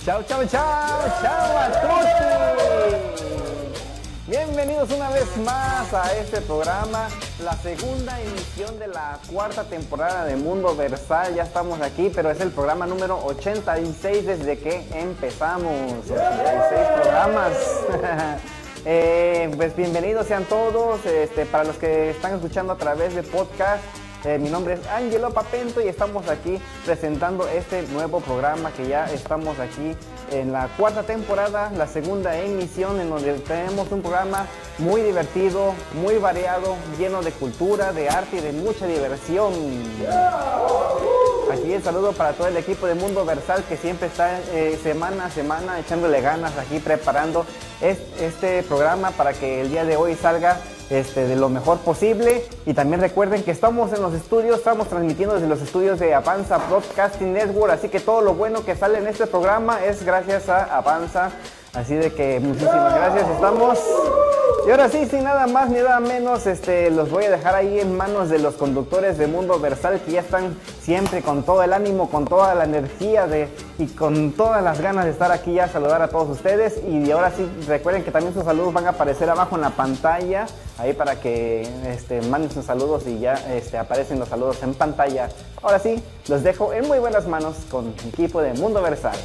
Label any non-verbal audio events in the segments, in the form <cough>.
Chao, chao, chao, chao a. Bienvenidos una vez más a este programa, la segunda emisión de la cuarta temporada de Mundo Versal. Ya estamos aquí, pero es el programa número 86 desde que empezamos. 86 programas. <laughs> Eh, pues bienvenidos sean todos. Este, para los que están escuchando a través de podcast, eh, mi nombre es Angelo Papento y estamos aquí presentando este nuevo programa que ya estamos aquí en la cuarta temporada, la segunda emisión en donde tenemos un programa muy divertido, muy variado, lleno de cultura, de arte y de mucha diversión. Aquí el saludo para todo el equipo de Mundo Versal que siempre está eh, semana a semana echándole ganas aquí preparando este programa para que el día de hoy salga este, de lo mejor posible. Y también recuerden que estamos en los estudios, estamos transmitiendo desde los estudios de Avanza Broadcasting Network, así que todo lo bueno que sale en este programa es gracias a Avanza. Así de que muchísimas gracias, estamos. Y ahora sí, sin nada más ni nada menos, este, los voy a dejar ahí en manos de los conductores de Mundo Versal que ya están siempre con todo el ánimo, con toda la energía de, y con todas las ganas de estar aquí ya a saludar a todos ustedes. Y ahora sí, recuerden que también sus saludos van a aparecer abajo en la pantalla, ahí para que este, manden sus saludos y ya este, aparecen los saludos en pantalla. Ahora sí, los dejo en muy buenas manos con mi equipo de Mundo Versal.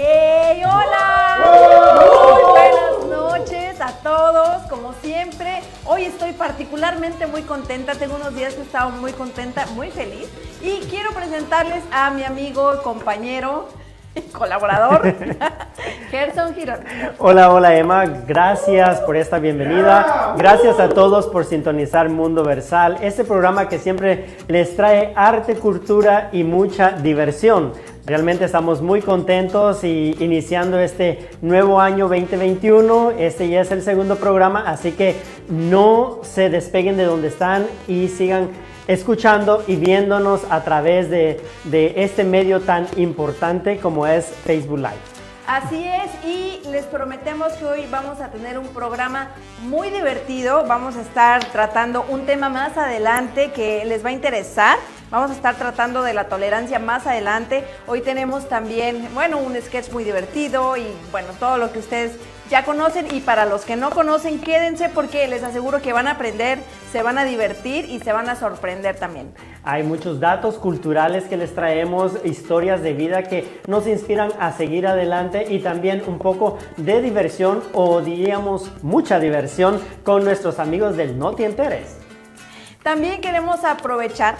¡Hey! ¡Hola! Muy buenas noches a todos, como siempre. Hoy estoy particularmente muy contenta, tengo unos días que he estado muy contenta, muy feliz. Y quiero presentarles a mi amigo, compañero, colaborador, <laughs> Gerson Girón. Hola, hola Emma, gracias por esta bienvenida. Gracias a todos por sintonizar Mundo Versal, este programa que siempre les trae arte, cultura y mucha diversión. Realmente estamos muy contentos y iniciando este nuevo año 2021. Este ya es el segundo programa, así que no se despeguen de donde están y sigan escuchando y viéndonos a través de, este medio tan importante como es Facebook Live. Así es, y les prometemos que hoy vamos a tener un programa muy divertido. Vamos a estar tratando un tema más adelante que les va a interesar. Vamos a estar tratando de la tolerancia más adelante. Hoy tenemos también, bueno, un sketch muy divertido y bueno, todo lo que ustedes ya conocen y para los que no conocen, quédense porque les aseguro que van a aprender, se van a divertir y se van a sorprender también. Hay muchos datos culturales que les traemos, historias de vida que nos inspiran a seguir adelante y también un poco de diversión o diríamos mucha diversión con nuestros amigos del No Te Enteres. También queremos aprovechar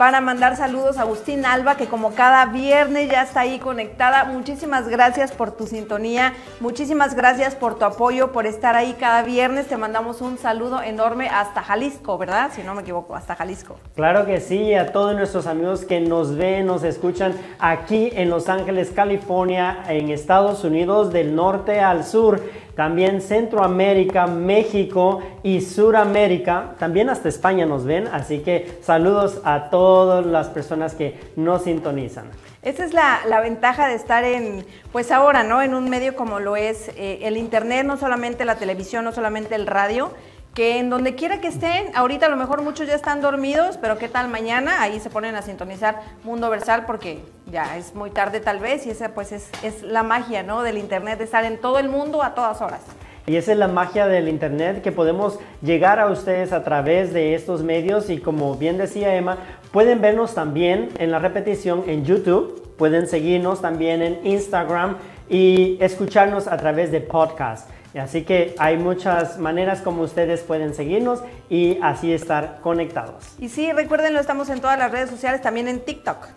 para mandar saludos a Agustín Alba, que como cada viernes ya está ahí conectada. Muchísimas gracias por tu sintonía, muchísimas gracias por tu apoyo, por estar ahí cada viernes. Te mandamos un saludo enorme hasta Jalisco, ¿verdad? Si no me equivoco, hasta Jalisco. Claro que sí, a todos nuestros amigos que nos ven, nos escuchan aquí en Los Ángeles, California, en Estados Unidos, del norte al sur también Centroamérica, México y Suramérica, también hasta España nos ven, así que saludos a todas las personas que nos sintonizan. Esa es la, ventaja de estar en, pues ahora, ¿no? En un medio como lo es eh, el Internet, no solamente la televisión, no solamente el radio, que en donde quiera que estén, ahorita a lo mejor muchos ya están dormidos, pero qué tal mañana, ahí se ponen a sintonizar Mundo Versal porque ya es muy tarde tal vez y esa pues es, es la magia ¿no? del Internet, de estar en todo el mundo a todas horas. Y esa es la magia del Internet, que podemos llegar a ustedes a través de estos medios y como bien decía Emma, pueden vernos también en la repetición en YouTube, pueden seguirnos también en Instagram y escucharnos a través de podcast. Así que hay muchas maneras como ustedes pueden seguirnos y así estar conectados. Y sí, recuérdenlo, estamos en todas las redes sociales, también en TikTok.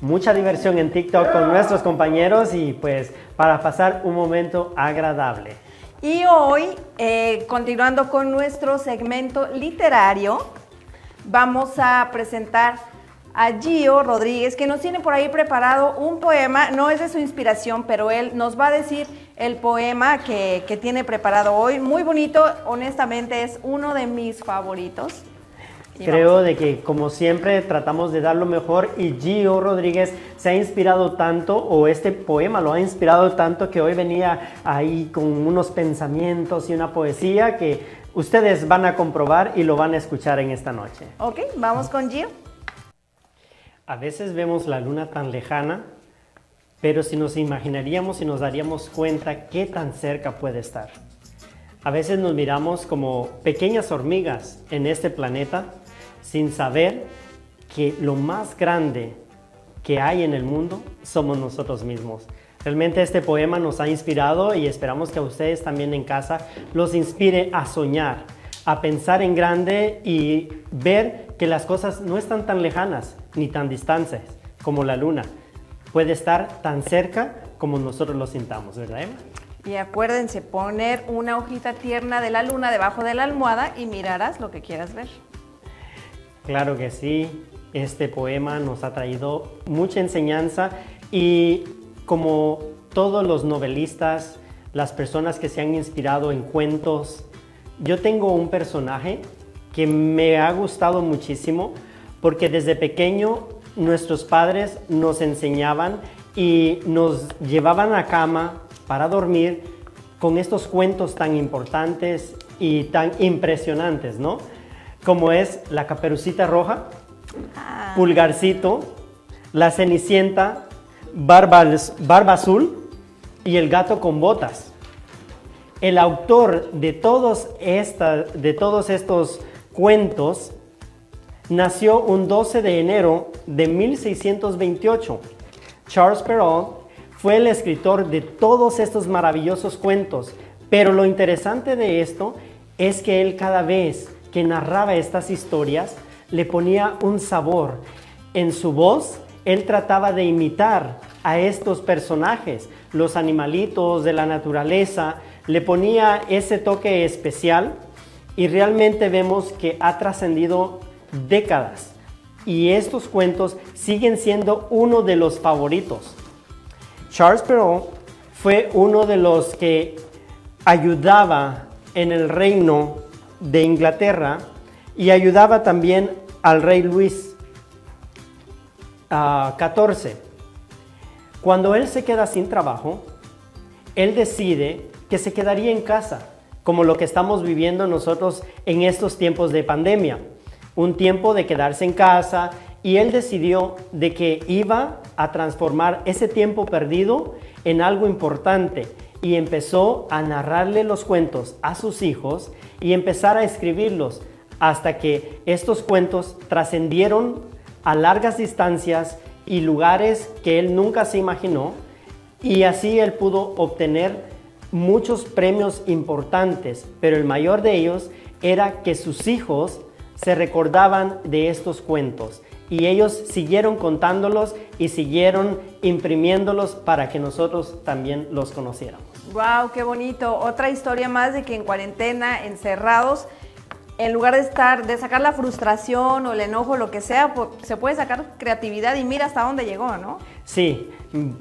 Mucha diversión en TikTok con nuestros compañeros y pues para pasar un momento agradable. Y hoy, eh, continuando con nuestro segmento literario, vamos a presentar a Gio Rodríguez, que nos tiene por ahí preparado un poema, no es de su inspiración, pero él nos va a decir el poema que, tiene preparado hoy. Muy bonito, honestamente es uno de mis favoritos. Creo de que como siempre tratamos de dar lo mejor y Gio Rodríguez se ha inspirado tanto o este poema lo ha inspirado tanto que hoy venía ahí con unos pensamientos y una poesía que ustedes van a comprobar y lo van a escuchar en esta noche. Ok, vamos con Gio. A veces vemos la luna tan lejana, pero si nos imaginaríamos y nos daríamos cuenta qué tan cerca puede estar. A veces nos miramos como pequeñas hormigas en este planeta sin saber que lo más grande que hay en el mundo somos nosotros mismos. Realmente este poema nos ha inspirado y esperamos que a ustedes también en casa los inspire a soñar, a pensar en grande y ver que las cosas no están tan lejanas ni tan distantes como la luna. Puede estar tan cerca como nosotros lo sintamos, ¿verdad, Emma? Y acuérdense, poner una hojita tierna de la luna debajo de la almohada y mirarás lo que quieras ver. Claro que sí, este poema nos ha traído mucha enseñanza y como todos los novelistas, las personas que se han inspirado en cuentos, yo tengo un personaje que me ha gustado muchísimo porque desde pequeño nuestros padres nos enseñaban y nos llevaban a cama para dormir con estos cuentos tan importantes y tan impresionantes, ¿no? Como es La Caperucita Roja, ah. Pulgarcito, La Cenicienta, Barba, Barba Azul y El Gato con Botas. El autor de todos, de todos estos cuentos nació un 12 de enero de 1628. Charles Perrault fue el escritor de todos estos maravillosos cuentos, pero lo interesante de esto es que él cada vez que narraba estas historias le ponía un sabor. En su voz, él trataba de imitar a estos personajes, los animalitos de la naturaleza, le ponía ese toque especial y realmente vemos que ha trascendido décadas y estos cuentos siguen siendo uno de los favoritos. Charles Perrault fue uno de los que ayudaba en el reino de Inglaterra y ayudaba también al rey Luis XIV. Ah, Cuando él se queda sin trabajo, él decide que se quedaría en casa, como lo que estamos viviendo nosotros en estos tiempos de pandemia. Un tiempo de quedarse en casa y él decidió de que iba a transformar ese tiempo perdido en algo importante y empezó a narrarle los cuentos a sus hijos y empezar a escribirlos hasta que estos cuentos trascendieron a largas distancias y lugares que él nunca se imaginó y así él pudo obtener muchos premios importantes, pero el mayor de ellos era que sus hijos se recordaban de estos cuentos y ellos siguieron contándolos y siguieron imprimiéndolos para que nosotros también los conociéramos. Wow, qué bonito. Otra historia más de que en cuarentena, encerrados, en lugar de estar, de sacar la frustración o el enojo, lo que sea, se puede sacar creatividad y mira hasta dónde llegó, ¿no? Sí,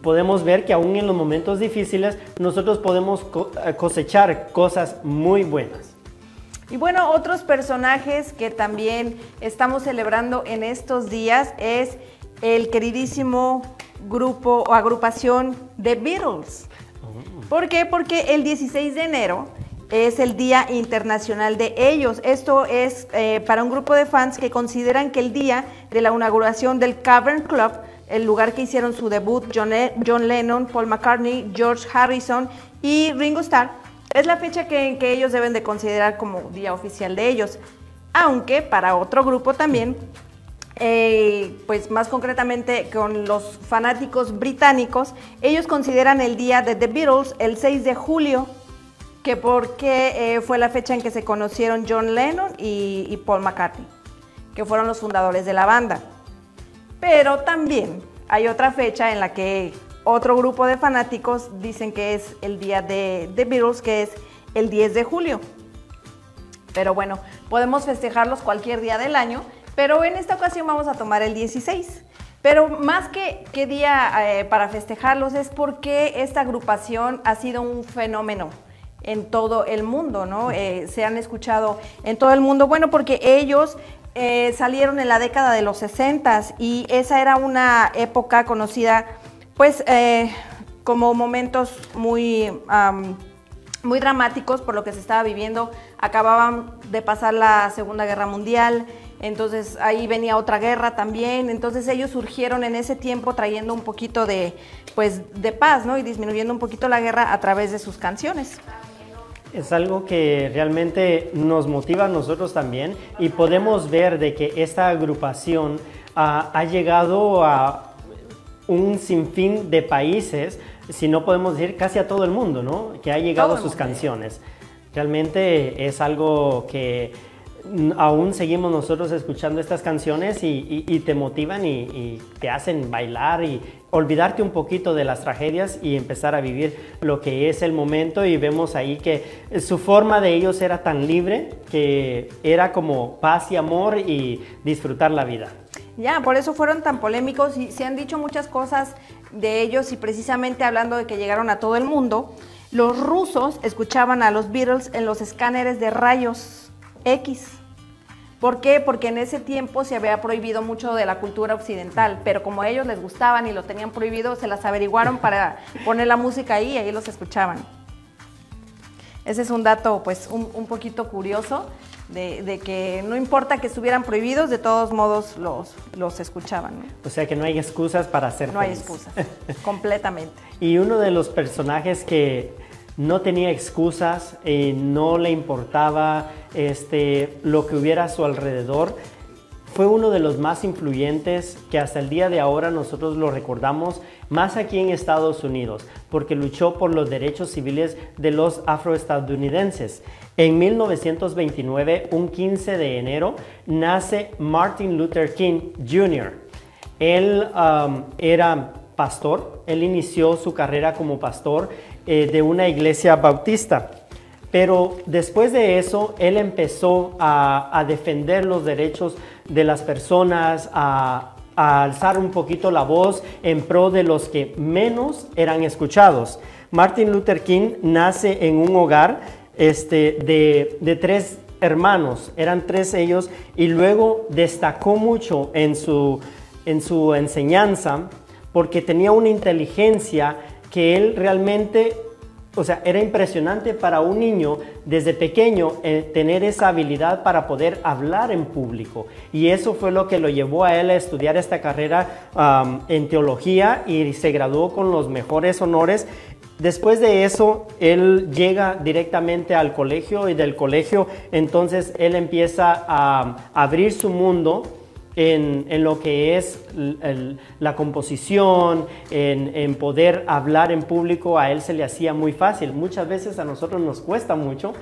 podemos ver que aún en los momentos difíciles nosotros podemos eh, cosechar cosas muy buenas. Y bueno, otros personajes que también estamos celebrando en estos días es el queridísimo grupo o agrupación The Beatles. Oh. ¿Por qué? Porque el 16 de enero es el Día Internacional de ellos. Esto es eh, para un grupo de fans que consideran que el día de la inauguración del Cavern Club, el lugar que hicieron su debut John, John Lennon, Paul McCartney, George Harrison y Ringo Starr, es la fecha que, ellos deben de considerar como día oficial de ellos. Aunque para otro grupo también, eh, pues más concretamente con los fanáticos británicos, ellos consideran el día de The Beatles el 6 de julio, que porque eh, fue la fecha en que se conocieron John Lennon y Paul McCartney, que fueron los fundadores de la banda. Pero también hay otra fecha en la que otro grupo de fanáticos dicen que es el día de The Beatles, que es el 10 de julio. Pero bueno, podemos festejarlos cualquier día del año, pero en esta ocasión vamos a tomar el 16. Pero más que qué día eh, para festejarlos es porque esta agrupación ha sido un fenómeno en todo el mundo, ¿no? Eh, se han escuchado en todo el mundo. Bueno, porque ellos eh, salieron en la década de los 60 y esa era una época conocida pues eh, como momentos muy, muy dramáticos por lo que se estaba viviendo. Acababan de pasar la Segunda Guerra Mundial, entonces ahí venía otra guerra también, entonces ellos surgieron en ese tiempo trayendo un poquito de, pues, de paz, ¿no? Y disminuyendo un poquito la guerra a través de sus canciones. Es algo que realmente nos motiva a nosotros también y podemos ver de que esta agrupación ah, ha llegado a un sinfín de países, si no podemos decir casi a todo el mundo, ¿no? Que ha llegado sus canciones. Realmente es algo que aún seguimos nosotros escuchando estas canciones y, te motivan y, te hacen bailar y olvidarte un poquito de las tragedias y empezar a vivir lo que es el momento y vemos ahí que su forma de ellos era tan libre que era como paz y amor y disfrutar la vida. Ya, por eso fueron tan polémicos y se han dicho muchas cosas de ellos y precisamente hablando de que llegaron a todo el mundo, los rusos escuchaban a los Beatles en los escáneres de rayos X. ¿Por qué? Porque en ese tiempo se había prohibido mucho de la cultura occidental, pero como a ellos les gustaban y lo tenían prohibido, se las averiguaron para poner la música ahí y ahí los escuchaban. Ese es un dato pues un, poquito curioso de, que no importa que estuvieran prohibidos, de todos modos los, los escuchaban. O sea que no hay excusas para hacer No hay excusas, <laughs> completamente. Y uno de los personajes que no tenía excusas, eh, no le importaba este, lo que hubiera a su alrededor. Fue uno de los más influyentes que hasta el día de ahora nosotros lo recordamos, más aquí en Estados Unidos, porque luchó por los derechos civiles de los afroestadounidenses. En 1929, un 15 de enero, nace Martin Luther King Jr. Él era pastor, él inició su carrera como pastor eh, de una iglesia bautista. Pero después de eso, él empezó a, defender los derechos de las personas, a, alzar un poquito la voz en pro de los que menos eran escuchados. Martin Luther King nace en un hogar este, de, de tres hermanos, eran tres ellos, y luego destacó mucho en su, en su enseñanza porque tenía una inteligencia que él realmente, o sea, era impresionante para un niño desde pequeño eh, tener esa habilidad para poder hablar en público. Y eso fue lo que lo llevó a él a estudiar esta carrera en teología y se graduó con los mejores honores. Después de eso, él llega directamente al colegio y del colegio entonces él empieza a abrir su mundo en, lo que es la composición, en, poder hablar en público, a él se le hacía muy fácil. Muchas veces a nosotros nos cuesta mucho,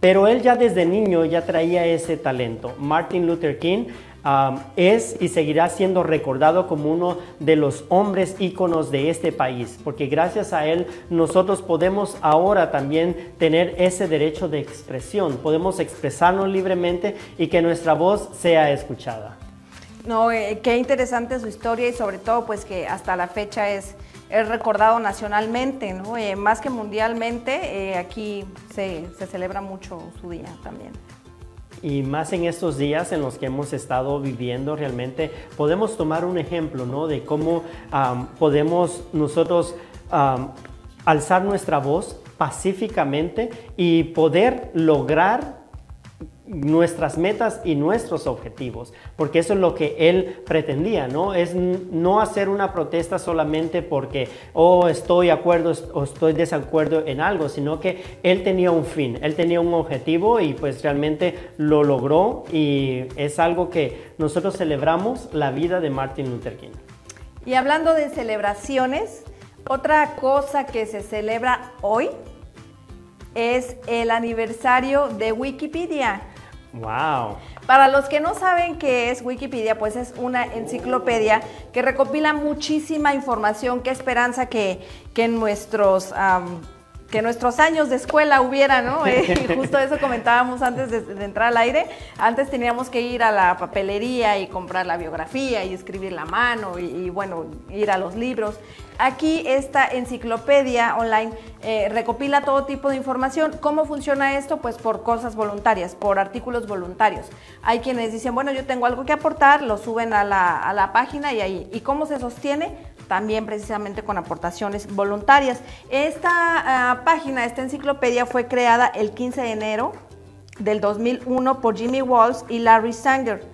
pero él ya desde niño ya traía ese talento. Martin Luther King um, es y seguirá siendo recordado como uno de los hombres íconos de este país, porque gracias a él nosotros podemos ahora también tener ese derecho de expresión, podemos expresarnos libremente y que nuestra voz sea escuchada. No, eh, qué interesante su historia y sobre todo pues que hasta la fecha es, es recordado nacionalmente, ¿no? Eh, más que mundialmente, eh, aquí se, celebra mucho su día también. Y más en estos días en los que hemos estado viviendo, realmente podemos tomar un ejemplo ¿no? de cómo podemos nosotros alzar nuestra voz pacíficamente y poder lograr nuestras metas y nuestros objetivos, porque eso es lo que él pretendía, ¿no? Es no hacer una protesta solamente porque, oh, estoy de acuerdo o estoy desacuerdo en algo, sino que él tenía un fin, él tenía un objetivo y pues realmente lo logró y es algo que nosotros celebramos la vida de Martin Luther King. Y hablando de celebraciones, otra cosa que se celebra hoy es el aniversario de Wikipedia. Wow. Para los que no saben qué es Wikipedia, pues es una enciclopedia que recopila muchísima información. Qué esperanza que, que nuestros que nuestros años de escuela hubiera, ¿no? <laughs> Eh, justo eso comentábamos antes de, entrar al aire. Antes teníamos que ir a la papelería y comprar la biografía y escribir la mano y, bueno, ir a los libros. Aquí esta enciclopedia online eh, recopila todo tipo de información. ¿Cómo funciona esto? Pues por cosas voluntarias, por artículos voluntarios. Hay quienes dicen, bueno, yo tengo algo que aportar, lo suben a la, a la página y ahí. ¿Y cómo se sostiene? También precisamente con aportaciones voluntarias. Esta ah, página, esta enciclopedia fue creada el 15 de enero del 2001 por Jimmy Walls y Larry Sanger.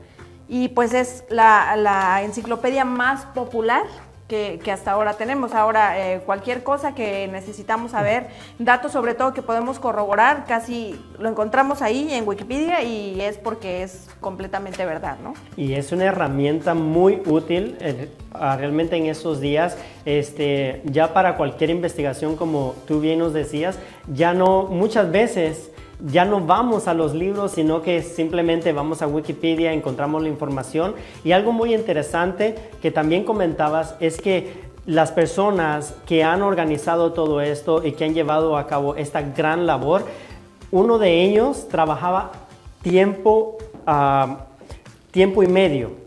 y pues es la, la enciclopedia más popular que, hasta ahora tenemos. Ahora, eh, cualquier cosa que necesitamos saber, datos sobre todo que podemos corroborar, casi lo encontramos ahí en Wikipedia y es porque es completamente verdad, ¿no? Y es una herramienta muy útil eh, realmente en estos días, este, ya para cualquier investigación, como tú bien nos decías, ya no, muchas veces ya no vamos a los libros, sino que simplemente vamos a Wikipedia, encontramos la información. Y algo muy interesante que también comentabas es que las personas que han organizado todo esto y que han llevado a cabo esta gran labor, uno de ellos trabajaba tiempo, ah, tiempo y medio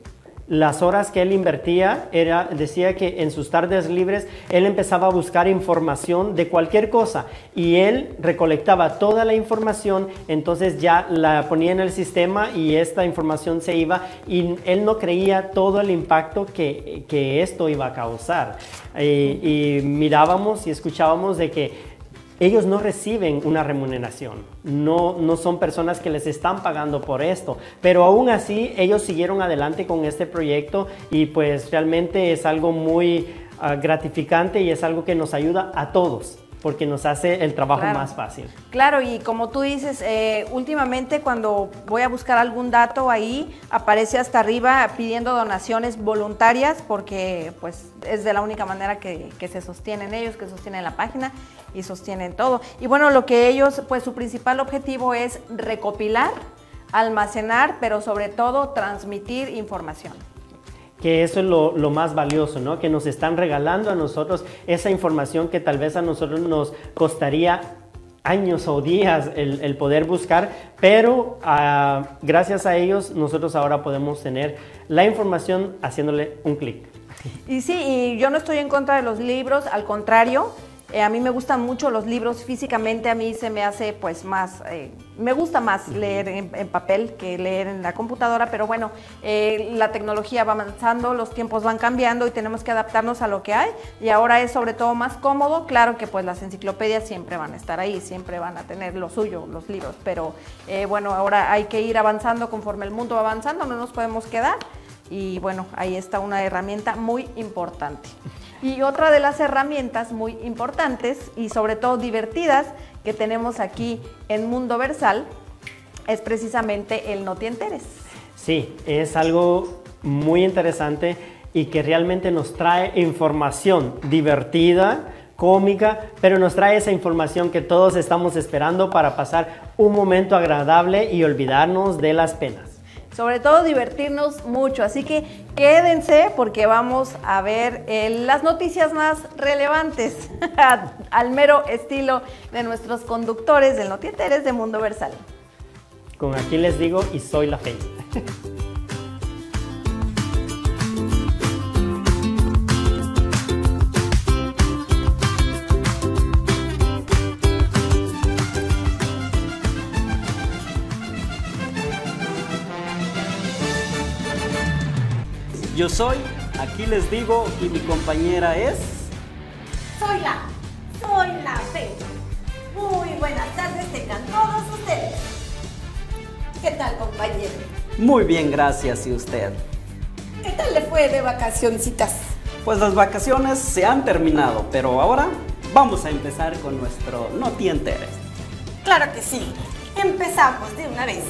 las horas que él invertía, era, decía que en sus tardes libres él empezaba a buscar información de cualquier cosa y él recolectaba toda la información, entonces ya la ponía en el sistema y esta información se iba y él no creía todo el impacto que, esto iba a causar. y mirábamos y escuchábamos de que ellos no reciben una remuneración, no, no son personas que les están pagando por esto, pero aún así ellos siguieron adelante con este proyecto y pues realmente es algo muy ah, gratificante y es algo que nos ayuda a todos porque nos hace el trabajo más fácil. Claro, y como tú dices, eh, últimamente cuando voy a buscar algún dato ahí, aparece hasta arriba pidiendo donaciones voluntarias, porque pues es de la única manera que, que se sostienen ellos, que sostienen la página y sostienen todo. Y bueno, lo que ellos, pues su principal objetivo es recopilar, almacenar, pero sobre todo transmitir información que eso es lo, más valioso, ¿no? Que nos están regalando a nosotros esa información que tal vez a nosotros nos costaría años o días el, poder buscar, pero ah, gracias a ellos nosotros ahora podemos tener la información haciéndole un clic. Y sí, y yo no estoy en contra de los libros, al contrario, eh, a mí me gustan mucho los libros físicamente, a mí se me hace pues más, eh, me gusta más leer en, papel que leer en la computadora, pero bueno, eh, la tecnología va avanzando, los tiempos van cambiando y tenemos que adaptarnos a lo que hay. Y ahora es sobre todo más cómodo, claro que pues las enciclopedias siempre van a estar ahí, siempre van a tener lo suyo, los libros, pero bueno, ahora hay que ir avanzando conforme el mundo va avanzando, no nos podemos quedar y bueno, ahí está una herramienta muy importante. Y otra de las herramientas muy importantes y sobre todo divertidas que tenemos aquí en Mundo Versal es precisamente el No te enteres. Sí, es algo muy interesante y que realmente nos trae información divertida, cómica, pero nos trae esa información que todos estamos esperando para pasar un momento agradable y olvidarnos de las penas sobre todo divertirnos mucho. Así que quédense porque vamos a ver eh, las noticias más relevantes <laughs> al mero estilo de nuestros conductores del Notieteres de Mundo Versal. Con aquí les digo y soy la fe. <laughs> Yo soy, aquí les digo, y mi compañera es... Soy la, soy la Fe. Muy buenas tardes tengan todos ustedes. ¿Qué tal, compañero? Muy bien, gracias. ¿Y usted? ¿Qué tal le fue de vacacioncitas? Pues las vacaciones se han terminado, pero ahora vamos a empezar con nuestro No te enteres. Claro que sí. Empezamos de una vez.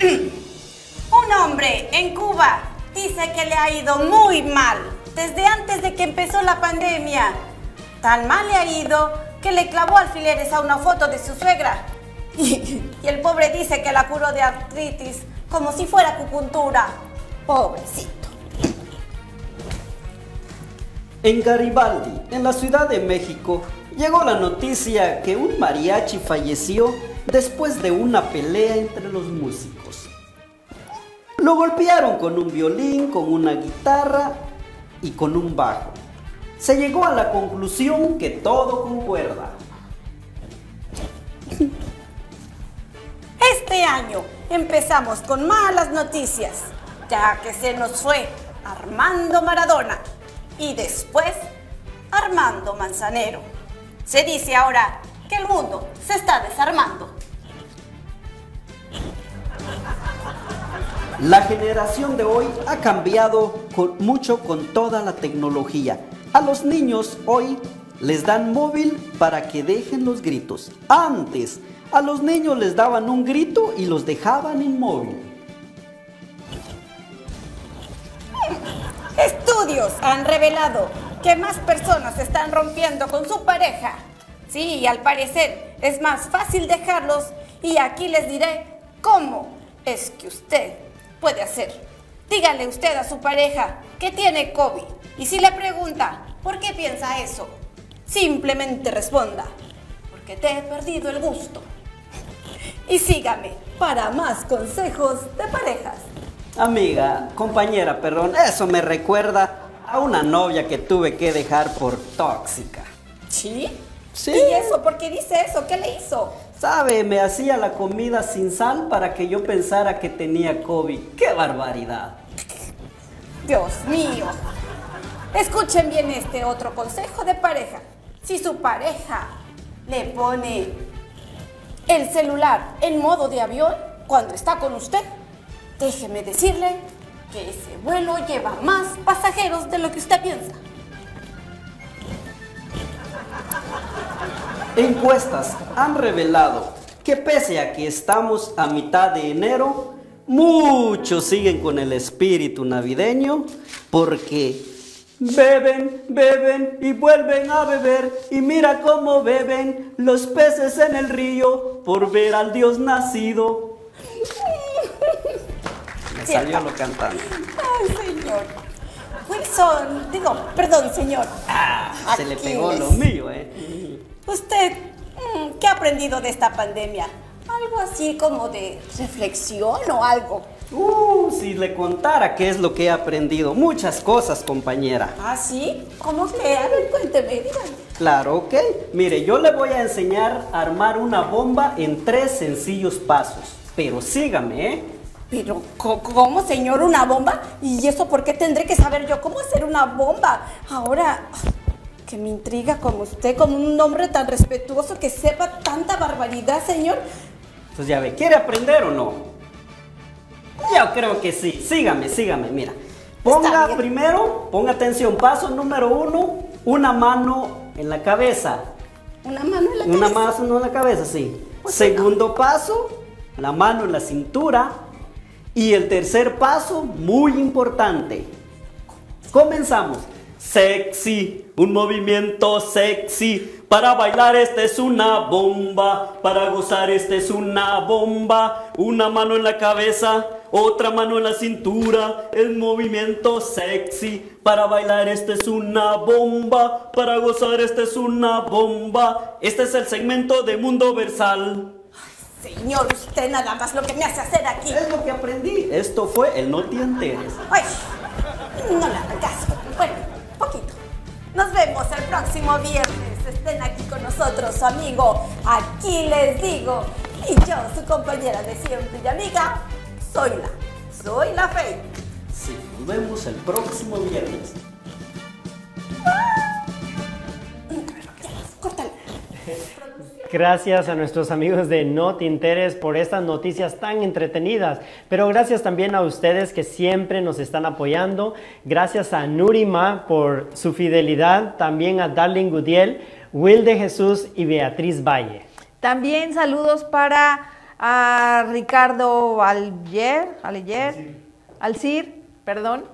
<clears throat> Un hombre en Cuba dice que le ha ido muy mal desde antes de que empezó la pandemia. Tan mal le ha ido que le clavó alfileres a una foto de su suegra. <laughs> Y, el pobre dice que la curó de artritis como si fuera acupuntura. Pobrecito. En Garibaldi, en la Ciudad de México, llegó la noticia que un mariachi falleció después de una pelea entre los músicos. Lo golpearon con un violín, con una guitarra y con un bajo. Se llegó a la conclusión que todo concuerda. Este año empezamos con malas noticias, ya que se nos fue Armando Maradona y después Armando Manzanero. Se dice ahora que el mundo se está desarmando. La generación de hoy ha cambiado mucho con toda la tecnología. A los niños hoy les dan móvil para que dejen los gritos. Antes, a los niños les daban un grito y los dejaban inmóvil. Estudios han revelado que más personas están rompiendo con su pareja. Sí, al parecer es más fácil dejarlos y aquí les diré cómo es que usted puede hacer. Dígale usted a su pareja que tiene COVID y si le pregunta por qué piensa eso, simplemente responda, porque te he perdido el gusto. Y sígame para más consejos de parejas. Amiga, compañera, perdón, eso me recuerda a una novia que tuve que dejar por tóxica. ¿Sí? Sí. ¿Y eso? ¿Por qué dice eso? ¿Qué le hizo? Sabe, me hacía la comida sin sal para que yo pensara que tenía COVID. ¡Qué barbaridad! Dios mío. Escuchen bien este otro consejo de pareja. Si su pareja le pone el celular en modo de avión cuando está con usted, déjeme decirle que ese vuelo lleva más pasajeros de lo que usted piensa. Encuestas han revelado que pese a que estamos a mitad de enero, muchos siguen con el espíritu navideño porque beben, beben y vuelven a beber y mira cómo beben los peces en el río por ver al Dios nacido. Me salió lo cantando. Ay, señor. Wilson, digo, perdón, señor. Ah, se le pegó lo mío, ¿eh? Usted, mm, ¿qué ha aprendido de esta pandemia? Algo así como de reflexión o algo. Uh, si le contara qué es lo que he aprendido. Muchas cosas, compañera. ¿Ah, sí? ¿Cómo que? A ver, cuénteme, dígame. Claro, ok. Mire, yo le voy a enseñar a armar una bomba en tres sencillos pasos. Pero sígame, ¿eh? Pero, ¿cómo, señor, una bomba? ¿Y eso por qué tendré que saber yo cómo hacer una bomba? Ahora, que me intriga como usted, como un hombre tan respetuoso que sepa tanta barbaridad, señor. Pues ya ve, ¿quiere aprender o no? Yo creo que sí. Sígame, sígame, mira. Ponga primero, ponga atención, paso número uno, una mano en la cabeza. Una mano en la Una cabeza. mano en la cabeza, sí. Segundo paso, la mano en la cintura. Y el tercer paso, muy importante. Comenzamos. Sexy, un movimiento sexy. Para bailar esta es una bomba. Para gozar esta es una bomba. Una mano en la cabeza, otra mano en la cintura. El movimiento sexy. Para bailar esta es una bomba. Para gozar esta es una bomba. Este es el segmento de Mundo Versal. Señor, usted nada más lo que me hace hacer aquí. Es lo que aprendí. Esto fue el No te enteres. Ay, no le hagan caso. Bueno, poquito. Nos vemos el próximo viernes. Estén aquí con nosotros, su amigo. Aquí les digo. Y yo, su compañera de siempre y amiga, soy la. Soy la Fe. Sí, nos vemos el próximo viernes. Gracias a nuestros amigos de No Te Interes por estas noticias tan entretenidas, pero gracias también a ustedes que siempre nos están apoyando. Gracias a Nurima por su fidelidad, también a Darling Gudiel, Will de Jesús y Beatriz Valle. También saludos para a Ricardo Alyer, Alyer, Alcir, perdón,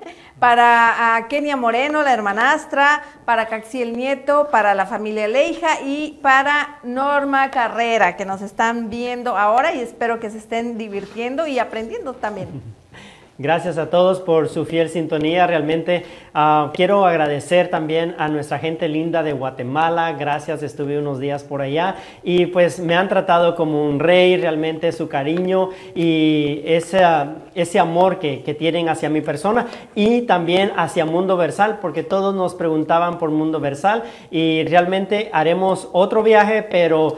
para Kenia Moreno, la hermanastra, para Caxiel Nieto, para la familia Leija y para Norma Carrera, que nos están viendo ahora y espero que se estén divirtiendo y aprendiendo también. <laughs> Gracias a todos por su fiel sintonía. Realmente ah, quiero agradecer también a nuestra gente linda de Guatemala. Gracias, estuve unos días por allá y pues me han tratado como un rey, realmente su cariño y ese, ese amor que, que tienen hacia mi persona y también hacia Mundo Versal, porque todos nos preguntaban por Mundo Versal y realmente haremos otro viaje, pero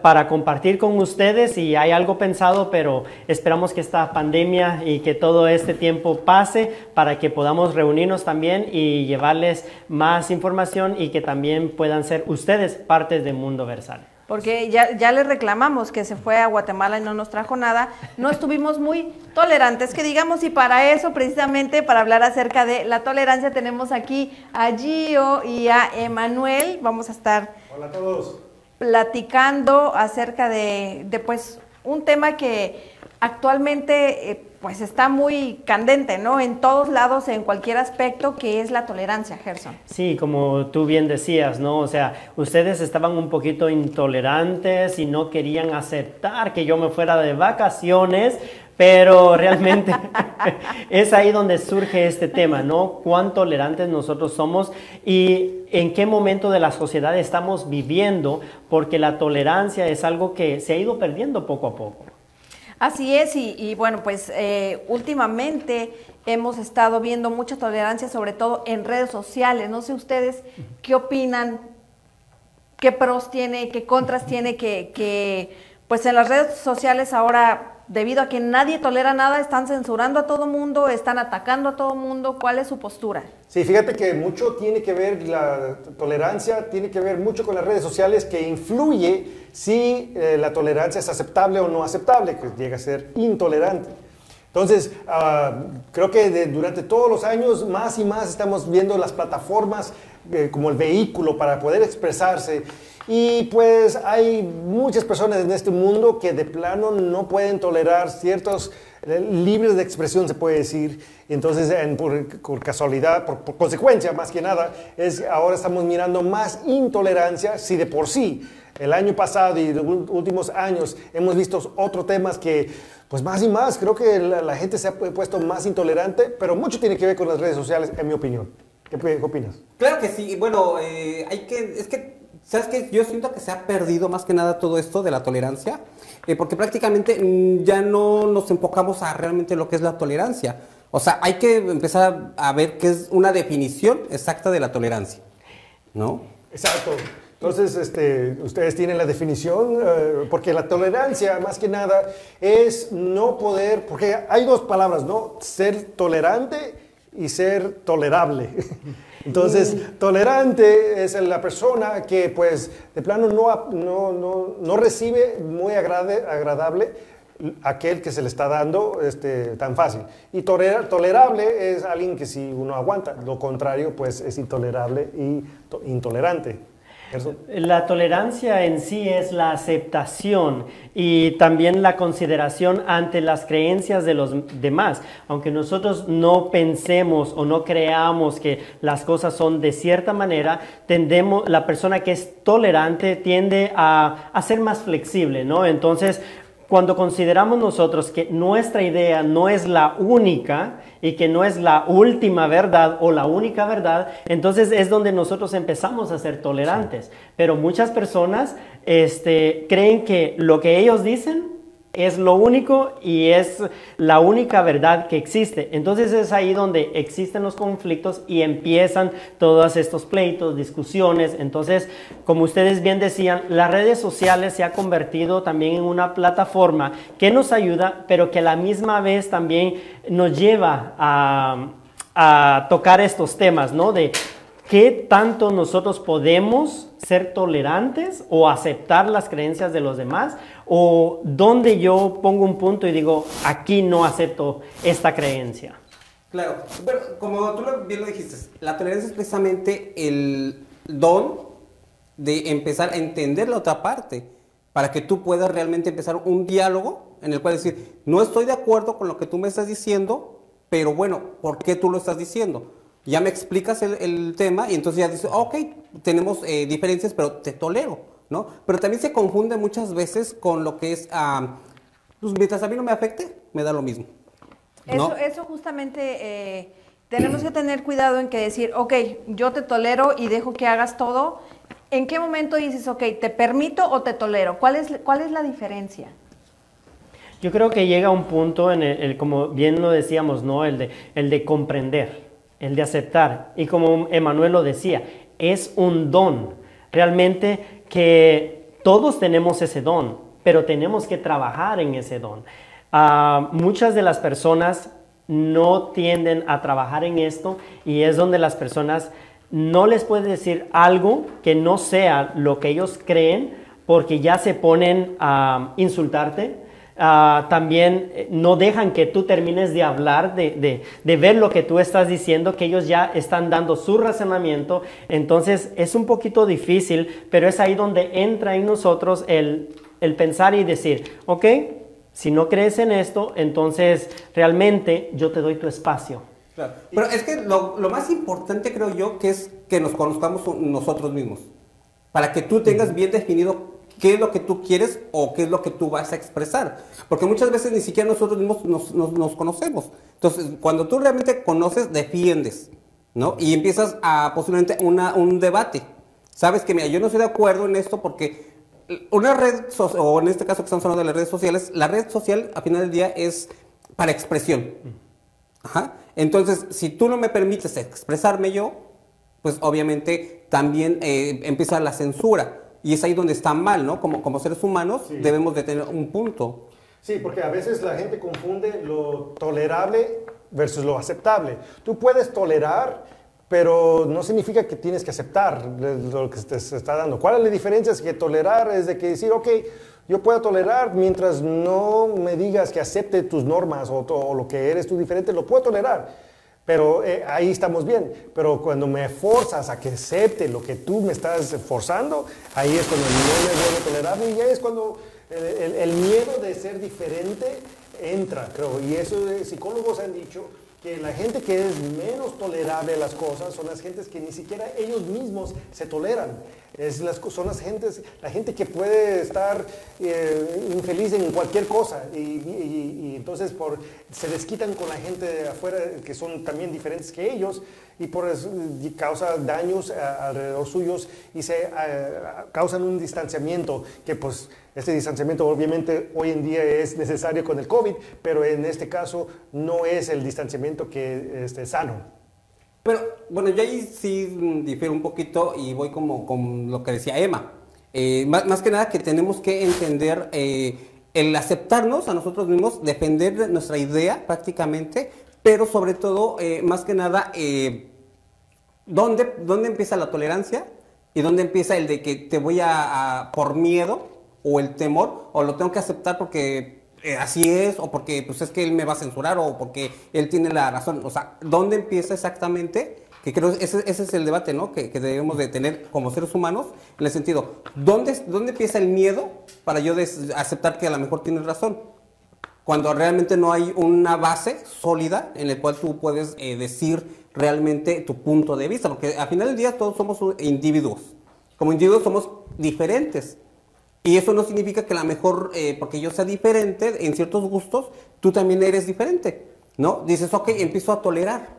para compartir con ustedes y hay algo pensado, pero esperamos que esta pandemia y que todo este tiempo pase para que podamos reunirnos también y llevarles más información y que también puedan ser ustedes partes de Mundo Versal. porque ya, ya le reclamamos que se fue a Guatemala y no nos trajo nada, no estuvimos muy tolerantes, que digamos, y para eso, precisamente, para hablar acerca de la tolerancia, tenemos aquí a Gio y a Emanuel, vamos a estar Hola a todos. platicando acerca de, de, pues, un tema que actualmente eh, pues está muy candente, ¿no? En todos lados, en cualquier aspecto, que es la tolerancia, Gerson. Sí, como tú bien decías, ¿no? O sea, ustedes estaban un poquito intolerantes y no querían aceptar que yo me fuera de vacaciones, pero realmente <laughs> es ahí donde surge este tema, ¿no? Cuán tolerantes nosotros somos y en qué momento de la sociedad estamos viviendo, porque la tolerancia es algo que se ha ido perdiendo poco a poco. Así es, y, y bueno, pues eh, últimamente hemos estado viendo mucha tolerancia, sobre todo en redes sociales. No sé ustedes qué opinan, qué pros tiene, qué contras tiene, que, que pues en las redes sociales ahora, debido a que nadie tolera nada, están censurando a todo mundo, están atacando a todo mundo. ¿Cuál es su postura? Sí, fíjate que mucho tiene que ver, la tolerancia tiene que ver mucho con las redes sociales que influye si eh, la tolerancia es aceptable o no aceptable, que llega a ser intolerante. Entonces, uh, creo que de, durante todos los años más y más estamos viendo las plataformas eh, como el vehículo para poder expresarse. Y pues hay muchas personas en este mundo que de plano no pueden tolerar ciertos eh, libres de expresión, se puede decir. Entonces, en, por, por, casualidad, por, por, consecuencia más que nada, es ahora estamos mirando más intolerancia, si de por sí el año pasado y los últimos años hemos visto otros temas que, pues más y más, creo que la, la, gente se ha puesto más intolerante, pero mucho tiene que ver con las redes sociales, en mi opinión. ¿Qué, qué opinas? Claro que sí, bueno, eh, hay que, es que, ¿sabes qué? Yo siento que se ha perdido más que nada todo esto de la tolerancia, eh, porque prácticamente mmm, ya no nos enfocamos a realmente lo que es la tolerancia. O sea, hay que empezar a ver qué es una definición exacta de la tolerancia, ¿no? Exacto. Entonces, este, ustedes tienen la definición, eh, porque la tolerancia, más que nada, es no poder, porque hay dos palabras, ¿no? Ser tolerante y ser tolerable. <laughs> Entonces, tolerante es la persona que, pues, de plano no, no, no, no recibe muy agrade, agradable aquel que se le está dando este, tan fácil. Y toler, tolerable es alguien que si uno aguanta, lo contrario, pues, es intolerable y to intolerante. La tolerancia en sí es la aceptación y también la consideración ante las creencias de los demás. Aunque nosotros no pensemos o no creamos que las cosas son de cierta manera, tendemos, la persona que es tolerante tiende a, a ser más flexible, ¿no? Entonces, cuando consideramos nosotros que nuestra idea no es la única y que no es la última verdad o la única verdad, entonces es donde nosotros empezamos a ser tolerantes. Pero muchas personas este, creen que lo que ellos dicen es lo único y es la única verdad que existe. Entonces es ahí donde existen los conflictos y empiezan todos estos pleitos, discusiones. Entonces, como ustedes bien decían, las redes sociales se ha convertido también en una plataforma que nos ayuda, pero que a la misma vez también nos lleva a, a tocar estos temas, ¿no? De qué tanto nosotros podemos ser tolerantes o aceptar las creencias de los demás o donde yo pongo un punto y digo, aquí no acepto esta creencia. Claro, pero como tú bien lo dijiste, la tolerancia es precisamente el don de empezar a entender la otra parte, para que tú puedas realmente empezar un diálogo en el cual decir, no estoy de acuerdo con lo que tú me estás diciendo, pero bueno, ¿por qué tú lo estás diciendo? Ya me explicas el, el tema y entonces ya dices, ok, tenemos eh, diferencias, pero te tolero. ¿No? Pero también se confunde muchas veces con lo que es, pues mientras a mí no me afecte, me da lo mismo. ¿no? Eso, eso justamente eh, tenemos que tener cuidado en que decir, ok, yo te tolero y dejo que hagas todo. ¿En qué momento dices, ok, te permito o te tolero? ¿Cuál es, cuál es la diferencia? Yo creo que llega un punto en el, el, como bien lo decíamos, ¿no? El de, el de comprender, el de aceptar. Y como Emanuel lo decía, es un don. Realmente que todos tenemos ese don, pero tenemos que trabajar en ese don. Uh, muchas de las personas no tienden a trabajar en esto y es donde las personas no les puede decir algo que no sea lo que ellos creen porque ya se ponen a insultarte, Ah, también eh, no dejan que tú termines de hablar, de, de, ver lo que tú estás diciendo, que ellos ya están dando su razonamiento. Entonces es un poquito difícil, pero es ahí donde entra en nosotros el, el pensar y decir, ok, si no crees en esto, entonces realmente yo te doy tu espacio. Pero es que lo, lo, más importante creo yo que es que nos conozcamos nosotros mismos. Para que tú tengas bien definido qué es lo que tú quieres o qué es lo que tú vas a expresar. Porque muchas veces ni siquiera nosotros mismos nos, nos, conocemos. Entonces, cuando tú realmente conoces, defiendes, ¿no? Y empiezas a posiblemente una, un debate. Sabes que, mira, yo no estoy de acuerdo en esto porque una red, o en este caso que estamos hablando de las redes sociales, la red social, a final del día, es para expresión. Ajá. Entonces, si tú no me permites expresarme yo, pues obviamente también eh, empieza la censura. Y es ahí donde está mal, ¿no? Como, como seres humanos debemos de tener un punto. Sí, porque a veces la gente confunde lo tolerable versus lo aceptable. Tú puedes tolerar, pero no significa que tienes que aceptar lo que te se está dando. ¿Cuál es la diferencia? Es que tolerar es de que decir, ok, yo puedo tolerar mientras no me digas que acepte tus normas o, o lo que eres tú diferente, lo puedo tolerar. Pero eh, ahí estamos bien. Pero cuando me forzas a que acepte lo que tú me estás forzando, ahí es cuando no me vuelvo tolerable y ya es cuando el, miedo de ser diferente entra, creo. Y eso psicólogos han dicho la gente que es menos tolerable a las cosas son las gentes que ni siquiera ellos mismos se toleran. Es las, son las gentes, la gente que puede estar eh, infeliz en cualquier cosa y, entonces por, se desquitan con la gente de afuera que son también diferentes que ellos y por eso causa daños alrededor suyos y se causan un distanciamiento que pues este distanciamiento obviamente hoy en día es necesario con el COVID, pero en este caso no es el distanciamiento que es este, sano. Pero bueno, yo ahí sí difiero un poquito y voy como con lo que decía Emma. Eh, más, que nada que tenemos que entender eh, el aceptarnos a nosotros mismos, defender nuestra idea prácticamente, pero sobre todo, eh, más que nada, ¿dónde, ¿dónde, empieza la tolerancia y dónde empieza el de que te voy a, por miedo o el temor o lo tengo que aceptar porque eh, así es, o porque pues es que él me va a censurar, o porque él tiene la razón. O sea, ¿dónde empieza exactamente? Que creo ese, es el debate, ¿no? Que, que, debemos de tener como seres humanos, en el sentido, ¿dónde, dónde empieza el miedo para yo aceptar que a lo mejor tienes razón? Cuando realmente no hay una base sólida en la cual tú puedes eh, decir realmente tu punto de vista, porque al final del día todos somos individuos. Como individuos somos diferentes. Y eso no significa que la mejor, eh, porque yo sea diferente en ciertos gustos, tú también eres diferente, ¿no? Dices, ok, empiezo a tolerar.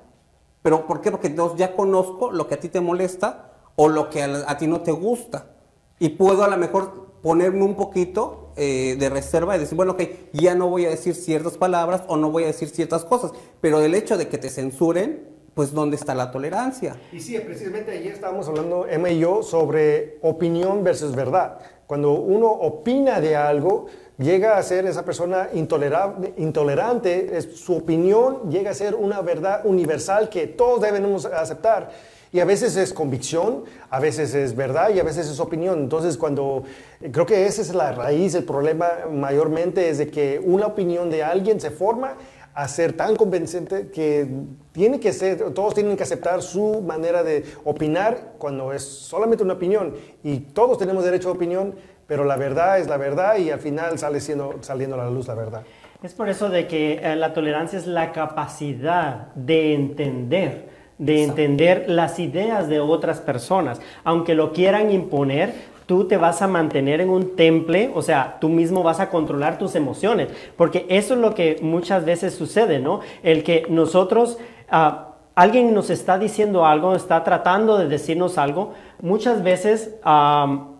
¿Pero por qué? Porque ya conozco lo que a ti te molesta o lo que a, ti no te gusta. Y puedo a lo mejor ponerme un poquito eh, de reserva y decir, bueno, ok, ya no voy a decir ciertas palabras o no voy a decir ciertas cosas. Pero el hecho de que te censuren, pues ¿dónde está la tolerancia? Y sí, precisamente ayer estábamos hablando, Emma y yo, sobre opinión versus verdad. Cuando uno opina de algo, llega a ser esa persona intolerante, su opinión llega a ser una verdad universal que todos debemos aceptar. Y a veces es convicción, a veces es verdad y a veces es opinión. Entonces, cuando creo que esa es la raíz, el problema mayormente es de que una opinión de alguien se forma a ser tan convincente que tiene que ser, todos tienen que aceptar su manera de opinar cuando es solamente una opinión y todos tenemos derecho a opinión, pero la verdad es la verdad y al final sale siendo, saliendo a la luz la verdad. Es por eso de que eh, la tolerancia es la capacidad de entender, de entender las ideas de otras personas, aunque lo quieran imponer, tú te vas a mantener en un temple, o sea, tú mismo vas a controlar tus emociones, porque eso es lo que muchas veces sucede, ¿no? El que nosotros, ah, alguien nos está diciendo algo, está tratando de decirnos algo, muchas veces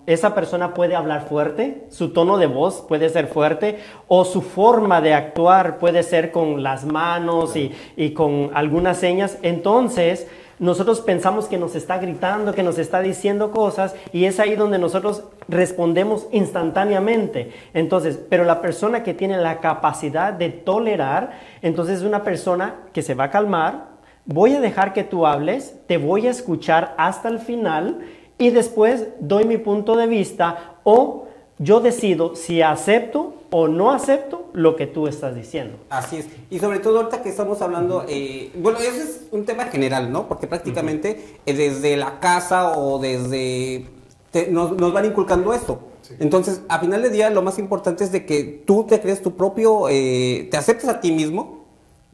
esa persona puede hablar fuerte, su tono de voz puede ser fuerte, o su forma de actuar puede ser con las manos y, y con algunas señas, entonces nosotros pensamos que nos está gritando, que nos está diciendo cosas y es ahí donde nosotros respondemos instantáneamente. Entonces, pero la persona que tiene la capacidad de tolerar, entonces es una persona que se va a calmar, voy a dejar que tú hables, te voy a escuchar hasta el final y después doy mi punto de vista o yo decido si acepto o no acepto lo que tú estás diciendo. Así es. Y sobre todo ahorita que estamos hablando, eh, bueno, ese es un tema general, ¿no? Porque prácticamente eh, desde la casa o desde... te- nos, nos van inculcando esto. Entonces, a final de día, lo más importante es de que tú te crees tu propio, eh, te aceptes a ti mismo,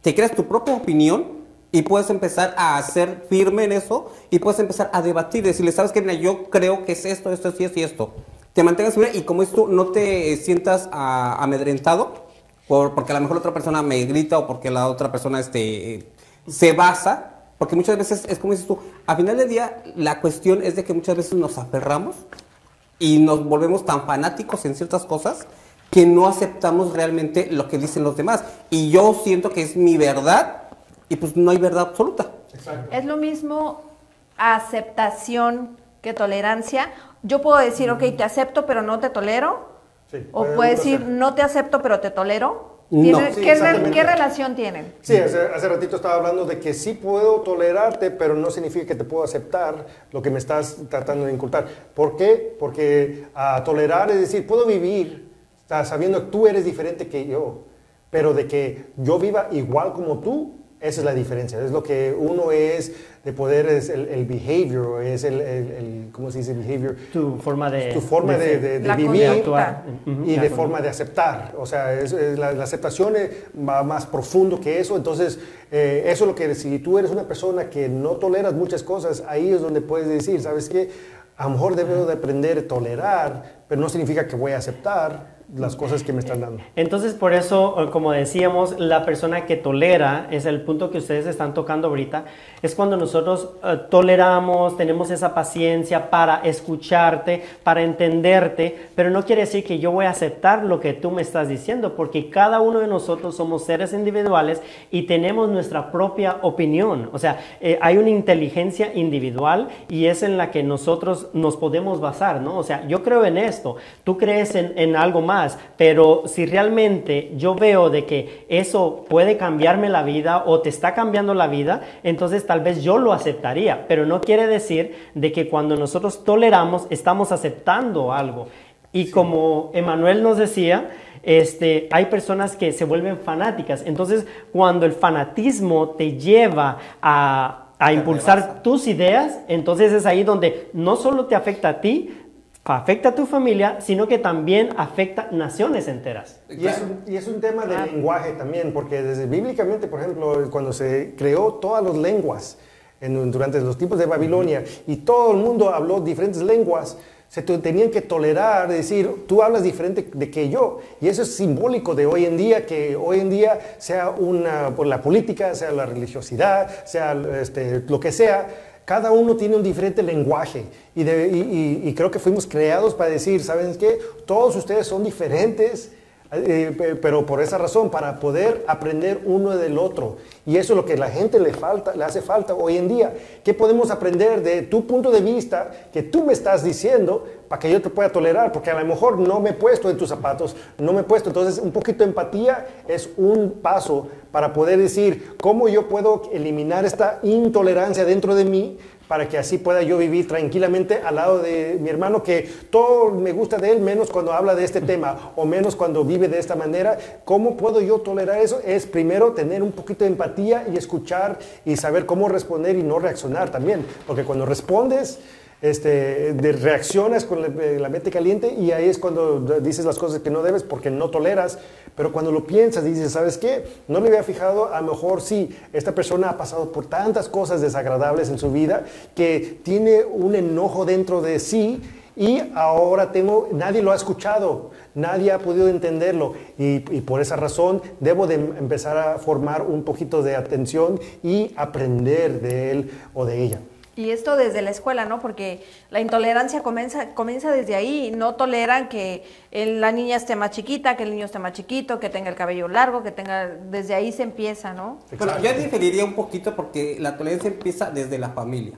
te creas tu propia opinión y puedes empezar a ser firme en eso y puedes empezar a debatir, decirle, sabes que mira, yo creo que es esto, esto, esto y esto esto. Te mantengas firme y como esto no te sientas ah, amedrentado por, porque a lo mejor la otra persona me grita o porque la otra persona este, se basa, porque muchas veces es como dices tú, a final del día la cuestión es de que muchas veces nos aferramos y nos volvemos tan fanáticos en ciertas cosas que no aceptamos realmente lo que dicen los demás. Y yo siento que es mi verdad y pues no hay verdad absoluta. Es lo mismo aceptación que tolerancia. Yo puedo decir, ok, te acepto, pero no te tolero. Sí, o puedo decir, hacer. no te acepto, pero te tolero. No. ¿Tiene- Sí, ¿qué, qué relación tienen? Sí, hace, hace ratito estaba hablando de que sí puedo tolerarte, pero no significa que te puedo aceptar lo que me estás tratando de incultar. ¿Por qué? Porque a tolerar es decir, puedo vivir sabiendo que tú eres diferente que yo, pero de que yo viva igual como tú, esa es la diferencia. Es lo que uno es de poder, es el, el behavior, es el, el- el- ¿cómo se dice behavior? Tu forma de... tu forma de, de- vivir. Ujú, y la de conducta. forma de aceptar. O sea, es- es la, la aceptación va más profundo que eso. Entonces, eh, eso es lo que si tú eres una persona que no toleras muchas cosas, ahí es donde puedes decir, ¿sabes qué? A lo mejor debo de aprender a tolerar, pero no significa que voy a aceptar las cosas que me están dando. Entonces, por eso, eh, como decíamos, la persona que tolera, es el punto que ustedes están tocando ahorita, es cuando nosotros eh, toleramos, tenemos esa paciencia para escucharte, para entenderte, pero no quiere decir que yo voy a aceptar lo que tú me estás diciendo, porque cada uno de nosotros somos seres individuales y tenemos nuestra propia opinión. O sea, eh, hay una inteligencia individual y es en la que nosotros nos podemos basar, ¿no? O sea, yo creo en esto, tú crees en, en algo más, pero si realmente yo veo de que eso puede cambiarme la vida o te está cambiando la vida, entonces tal vez yo lo aceptaría, pero no quiere decir de que cuando nosotros toleramos estamos aceptando algo. Y como Emanuel nos decía, este, hay personas que se vuelven fanáticas. Entonces, cuando el fanatismo te lleva a, a impulsar tus ideas, entonces es ahí donde no solo te afecta a ti, afecta a tu familia, sino que también afecta naciones enteras. Y es, un, y es un tema de lenguaje también, porque desde bíblicamente, por ejemplo, cuando se creó todas las lenguas en- durante los tiempos de Babilonia y todo el mundo habló diferentes lenguas, se te- tenían que tolerar, decir, tú hablas diferente de que yo. Y eso es simbólico de hoy en día, que hoy en día sea una, por la política, sea la religiosidad, sea este, lo que sea, cada uno tiene un diferente lenguaje y, creo que fuimos creados para decir, ¿saben qué? Todos ustedes son diferentes, eh, pe- pero por esa razón, para poder aprender uno del otro. Y eso es lo que la gente le, falta, le hace falta hoy en día. ¿Qué podemos aprender de tu punto de vista que tú me estás diciendo para que yo te pueda tolerar? Porque a lo mejor no me he puesto en tus zapatos, no me he puesto. Entonces, un poquito de empatía es un paso para poder decir cómo yo puedo eliminar esta intolerancia dentro de mí para que así pueda yo vivir tranquilamente al lado de mi hermano, que todo me gusta de él, menos cuando habla de este <laughs> tema o menos cuando vive de esta manera. ¿Cómo puedo yo tolerar eso? Es primero tener un poquito de empatía y escuchar y saber cómo responder y no reaccionar también, porque cuando respondes... Este, de reaccionas con la, eh, la mente caliente y ahí es cuando dices las cosas que no debes porque no toleras, pero cuando lo piensas dices, ¿sabes qué? No me había fijado, a lo mejor sí, esta persona ha pasado por tantas cosas desagradables en su vida que tiene un enojo dentro de sí y ahora tengo, nadie lo ha escuchado, nadie ha podido entenderlo y, y por esa razón debo de em- empezar a formar un poquito de atención y aprender de él o de ella. Y esto desde la escuela, ¿no? Porque la intolerancia comienza, comienza desde ahí. No toleran que el- la niña esté más chiquita, que el niño esté más chiquito, que tenga el cabello largo, que tenga... Desde ahí se empieza, ¿no? Bueno, yo diferiría un poquito porque la tolerancia empieza desde la familia.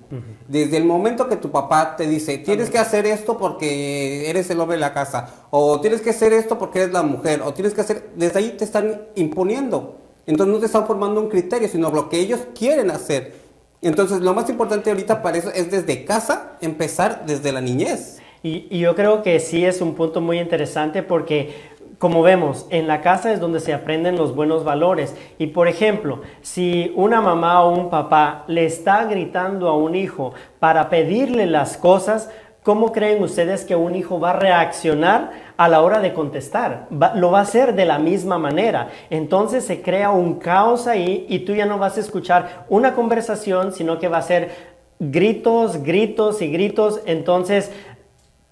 Desde el momento que tu papá te dice, tienes que hacer esto porque eres el hombre de la casa, o tienes que hacer esto porque eres la mujer, o tienes que hacer, desde ahí te están imponiendo. Entonces no te están formando un criterio, sino lo que ellos quieren hacer. Entonces lo más importante ahorita para eso es desde casa empezar desde la niñez. Y, y yo creo que sí es un punto muy interesante porque como vemos, en la casa es donde se aprenden los buenos valores. Y por ejemplo, si una mamá o un papá le está gritando a un hijo para pedirle las cosas, ¿cómo creen ustedes que un hijo va a reaccionar a la hora de contestar? Lo va a hacer de la misma manera. Entonces se crea un caos ahí y tú ya no vas a escuchar una conversación, sino que va a ser gritos, gritos y gritos. Entonces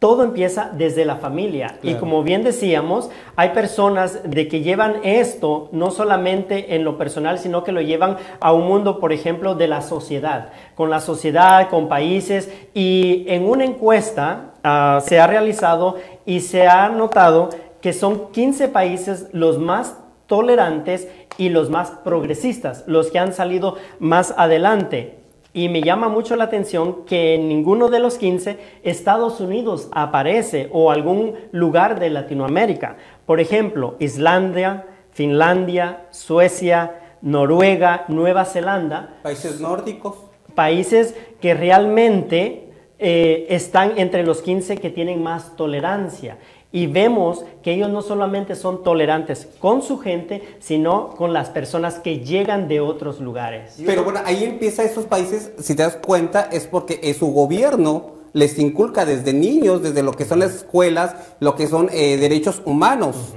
todo empieza desde la familia. Y como bien decíamos, hay personas de que llevan esto no solamente en lo personal, sino que lo llevan a un mundo, por ejemplo, de la sociedad, con la sociedad, con países. Y en una encuesta ah, se ha realizado y se ha notado que son 15 países los más tolerantes y los más progresistas, los que han salido más adelante. Y me llama mucho la atención que en ninguno de los 15 Estados Unidos aparece o algún lugar de Latinoamérica. Por ejemplo, Islandia, Finlandia, Suecia, Noruega, Nueva Zelanda, Países nórdicos. países que realmente eh, están entre los 15 que tienen más tolerancia. Y vemos que ellos no solamente son tolerantes con su gente, sino con las personas que llegan de otros lugares. Pero bueno, ahí empieza esos países, si te das cuenta, es porque eh, su gobierno les inculca desde niños, desde lo que son las escuelas, lo que son eh, derechos humanos.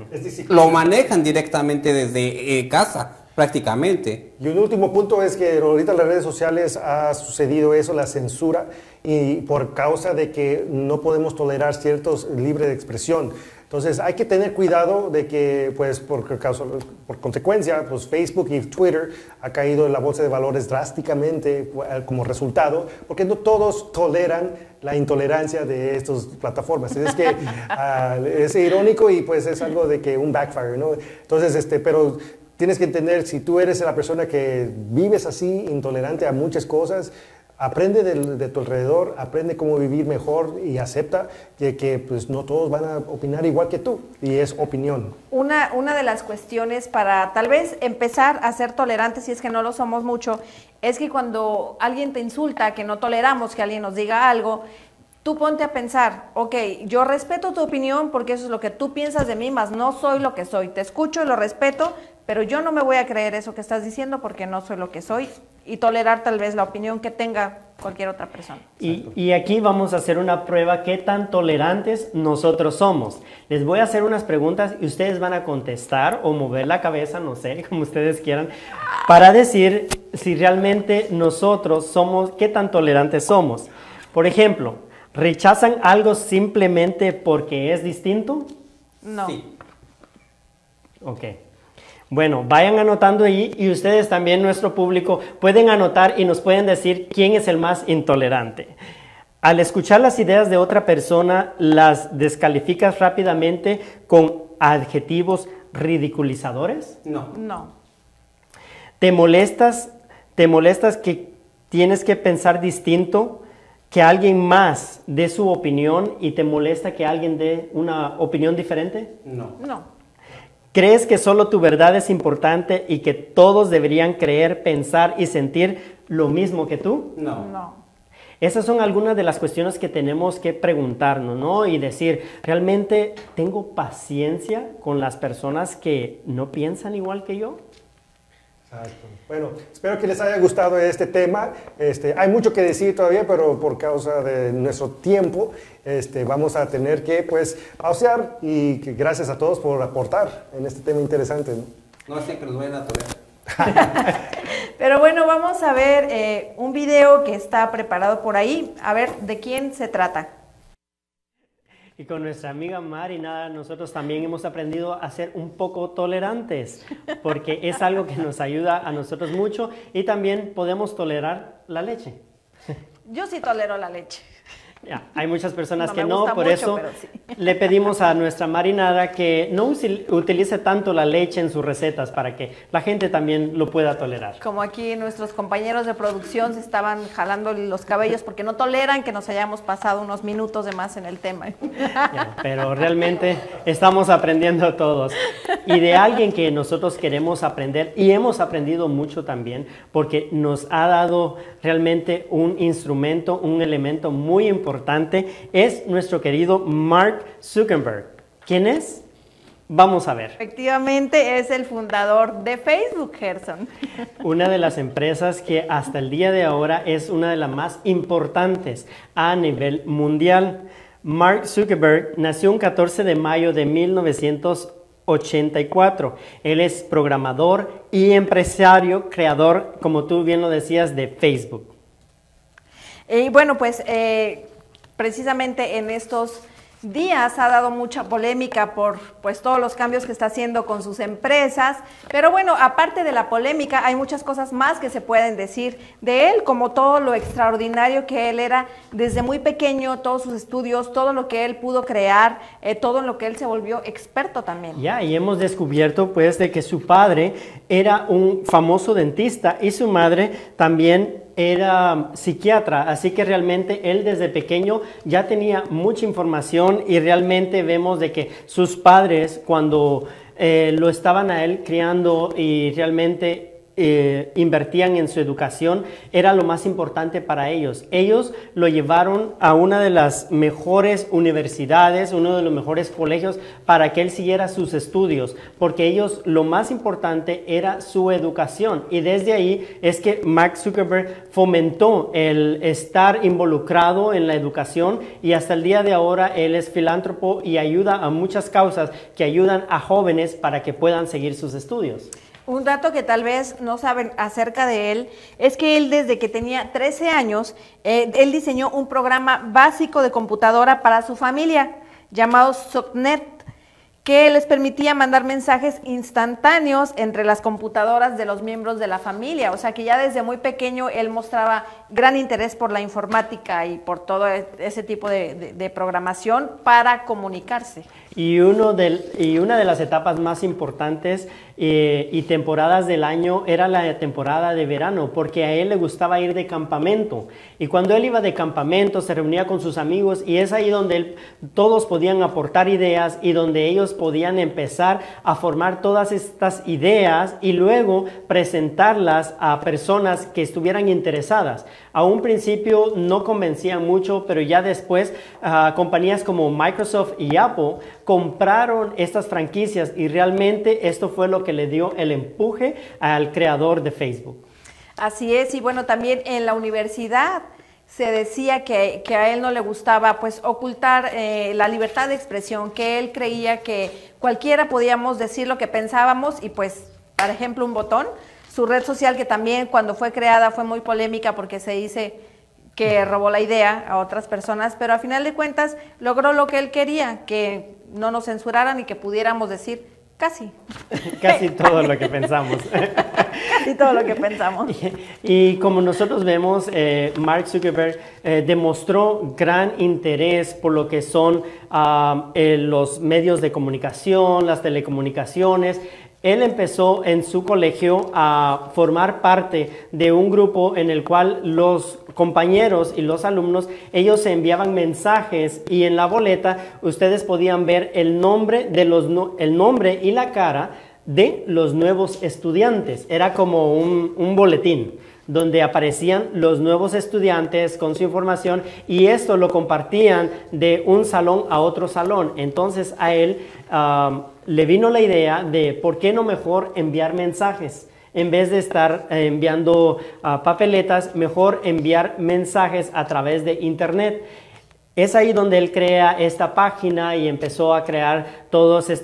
Lo manejan directamente desde eh, casa, prácticamente. Y un último punto es que ahorita en las redes sociales ha sucedido eso, la censura, y por causa de que no podemos tolerar ciertos libre de expresión. Entonces hay que tener cuidado de que, pues, por, causa, por consecuencia, pues Facebook y Twitter ha caído en la bolsa de valores drásticamente como resultado, porque no todos toleran la intolerancia de estas plataformas. Es que <laughs> ah, es irónico y pues es algo de que un backfire, ¿no? Entonces, este, pero tienes que entender, si tú eres la persona que vives así, intolerante a muchas cosas, aprende de, tu alrededor, aprende cómo vivir mejor y acepta que, pues, no todos van a opinar igual que tú, y es opinión. Una, una de las cuestiones para tal vez empezar a ser tolerantes, si es que no lo somos mucho, es que cuando alguien te insulta, que no toleramos que alguien nos diga algo, tú ponte a pensar, ok, yo respeto tu opinión porque eso es lo que tú piensas de mí, más no soy lo que soy. Te escucho y lo respeto, pero yo no me voy a creer eso que estás diciendo porque no soy lo que soy y tolerar tal vez la opinión que tenga cualquier otra persona. Y, y aquí vamos a hacer una prueba qué tan tolerantes nosotros somos. Les voy a hacer unas preguntas y ustedes van a contestar o mover la cabeza, no sé, <laughs> como ustedes quieran, para decir si realmente nosotros somos, qué tan tolerantes somos. Por ejemplo, ¿rechazan algo simplemente porque es distinto? No. Sí. Ok. Bueno, vayan anotando ahí y ustedes también, nuestro público, pueden anotar y nos pueden decir quién es el más intolerante. Al escuchar las ideas de otra persona, las descalificas rápidamente con adjetivos ridiculizadores. No. No. ¿Te molestas, te molestas que tienes que pensar distinto, que alguien más dé su opinión y te molesta que alguien dé una opinión diferente? No. No. ¿Crees que solo tu verdad es importante y que todos deberían creer, pensar y sentir lo mismo que tú? No. No. Esas son algunas de las cuestiones que tenemos que preguntarnos, ¿no? Y decir, ¿realmente tengo paciencia con las personas que no piensan igual que yo? Exacto. Bueno, espero que les haya gustado este tema. Este, hay mucho que decir todavía, pero por causa de nuestro tiempo, este, vamos a tener que pues pausear y que gracias a todos por aportar en este tema interesante. ¿no? No que nos vayan a tolerar. <laughs> Pero bueno, vamos a ver eh, un video que está preparado por ahí. A ver, ¿de quién se trata? Y con nuestra amiga Mari, nada, nosotros también hemos aprendido a ser un poco tolerantes, porque es algo que nos ayuda a nosotros mucho y también podemos tolerar la leche. Yo sí tolero la leche. Ya, hay muchas personas No que no, por mucho, eso sí. <laughs> le pedimos a nuestra marinada que no utilice tanto la leche en sus recetas para que la gente también lo pueda tolerar. Como aquí nuestros compañeros de producción se estaban jalando los cabellos porque no toleran que nos hayamos pasado unos minutos de más en el tema. Ya, pero realmente estamos aprendiendo todos. Y de alguien que nosotros queremos aprender y hemos aprendido mucho también porque nos ha dado realmente un instrumento, un elemento muy importante importante es nuestro querido Mark Zuckerberg. ¿Quién es? Vamos a ver. Efectivamente es el fundador de Facebook, Gerson. <laughs> Una de las empresas que hasta el día de ahora es una de las más importantes a nivel mundial. Mark Zuckerberg nació un 14 de mayo de 1984. Él es programador y empresario, creador, como tú bien lo decías, de Facebook. Y bueno, pues eh, precisamente en estos días ha dado mucha polémica por pues todos los cambios que está haciendo con sus empresas, pero bueno, aparte de la polémica, hay muchas cosas más que se pueden decir de él, como todo lo extraordinario que él era desde muy pequeño, todos sus estudios, todo lo que él pudo crear, eh, todo lo que él se volvió experto también. Ya, y hemos descubierto pues de que su padre era un famoso dentista y su madre también era psiquiatra, así que realmente él desde pequeño ya tenía mucha información y realmente vemos de que sus padres cuando eh, lo estaban a él criando y realmente eh, invertían en su educación era lo más importante para ellos. Ellos lo llevaron a una de las mejores universidades, uno de los mejores colegios para que él siguiera sus estudios, porque ellos lo más importante era su educación. Y desde ahí es que Mark Zuckerberg fomentó el estar involucrado en la educación y hasta el día de ahora él es filántropo y ayuda a muchas causas que ayudan a jóvenes para que puedan seguir sus estudios. Un dato que tal vez no saben acerca de él es que él desde que tenía 13 años, eh, él diseñó un programa básico de computadora para su familia llamado SOCNET que les permitía mandar mensajes instantáneos entre las computadoras de los miembros de la familia. O sea que ya desde muy pequeño él mostraba gran interés por la informática y por todo e-, ese tipo de, programación para comunicarse. Y, uno del, y una de las etapas más importantes eh, y temporadas del año era la temporada de verano, porque a él le gustaba ir de campamento. Y cuando él iba de campamento, se reunía con sus amigos y es ahí donde él, todos podían aportar ideas y donde ellos podían empezar a formar todas estas ideas y luego presentarlas a personas que estuvieran interesadas. A un principio no convencían mucho, pero ya después ah, compañías como Microsoft y Apple compraron estas franquicias y realmente esto fue lo que le dio el empuje al creador de Facebook. Así es, y bueno, también en la universidad se decía que, a él no le gustaba pues ocultar eh, la libertad de expresión, que él creía que cualquiera podíamos decir lo que pensábamos y pues, por ejemplo, un botón, su red social que también cuando fue creada fue muy polémica porque se dice que robó la idea a otras personas, pero a final de cuentas logró lo que él quería, que no nos censuraran y que pudiéramos decir casi. <laughs> casi todo lo que pensamos. <laughs> casi todo lo que pensamos. Y, como nosotros vemos, eh, Mark Zuckerberg eh, demostró gran interés por lo que son eh, los medios de comunicación, las telecomunicaciones, él empezó en su colegio a formar parte de un grupo en el cual los compañeros y los alumnos, ellos se enviaban mensajes y en la boleta ustedes podían ver el nombre, de los, el nombre y la cara de los nuevos estudiantes. Era como un, un boletín donde aparecían los nuevos estudiantes con su información y esto lo compartían de un salón a otro salón. Entonces a él le vino la idea de por qué no mejor enviar mensajes. En vez de estar eh, enviando ah, papeletas, mejor enviar mensajes a través de Internet. Es ahí donde él crea esta página y empezó a crear todas e,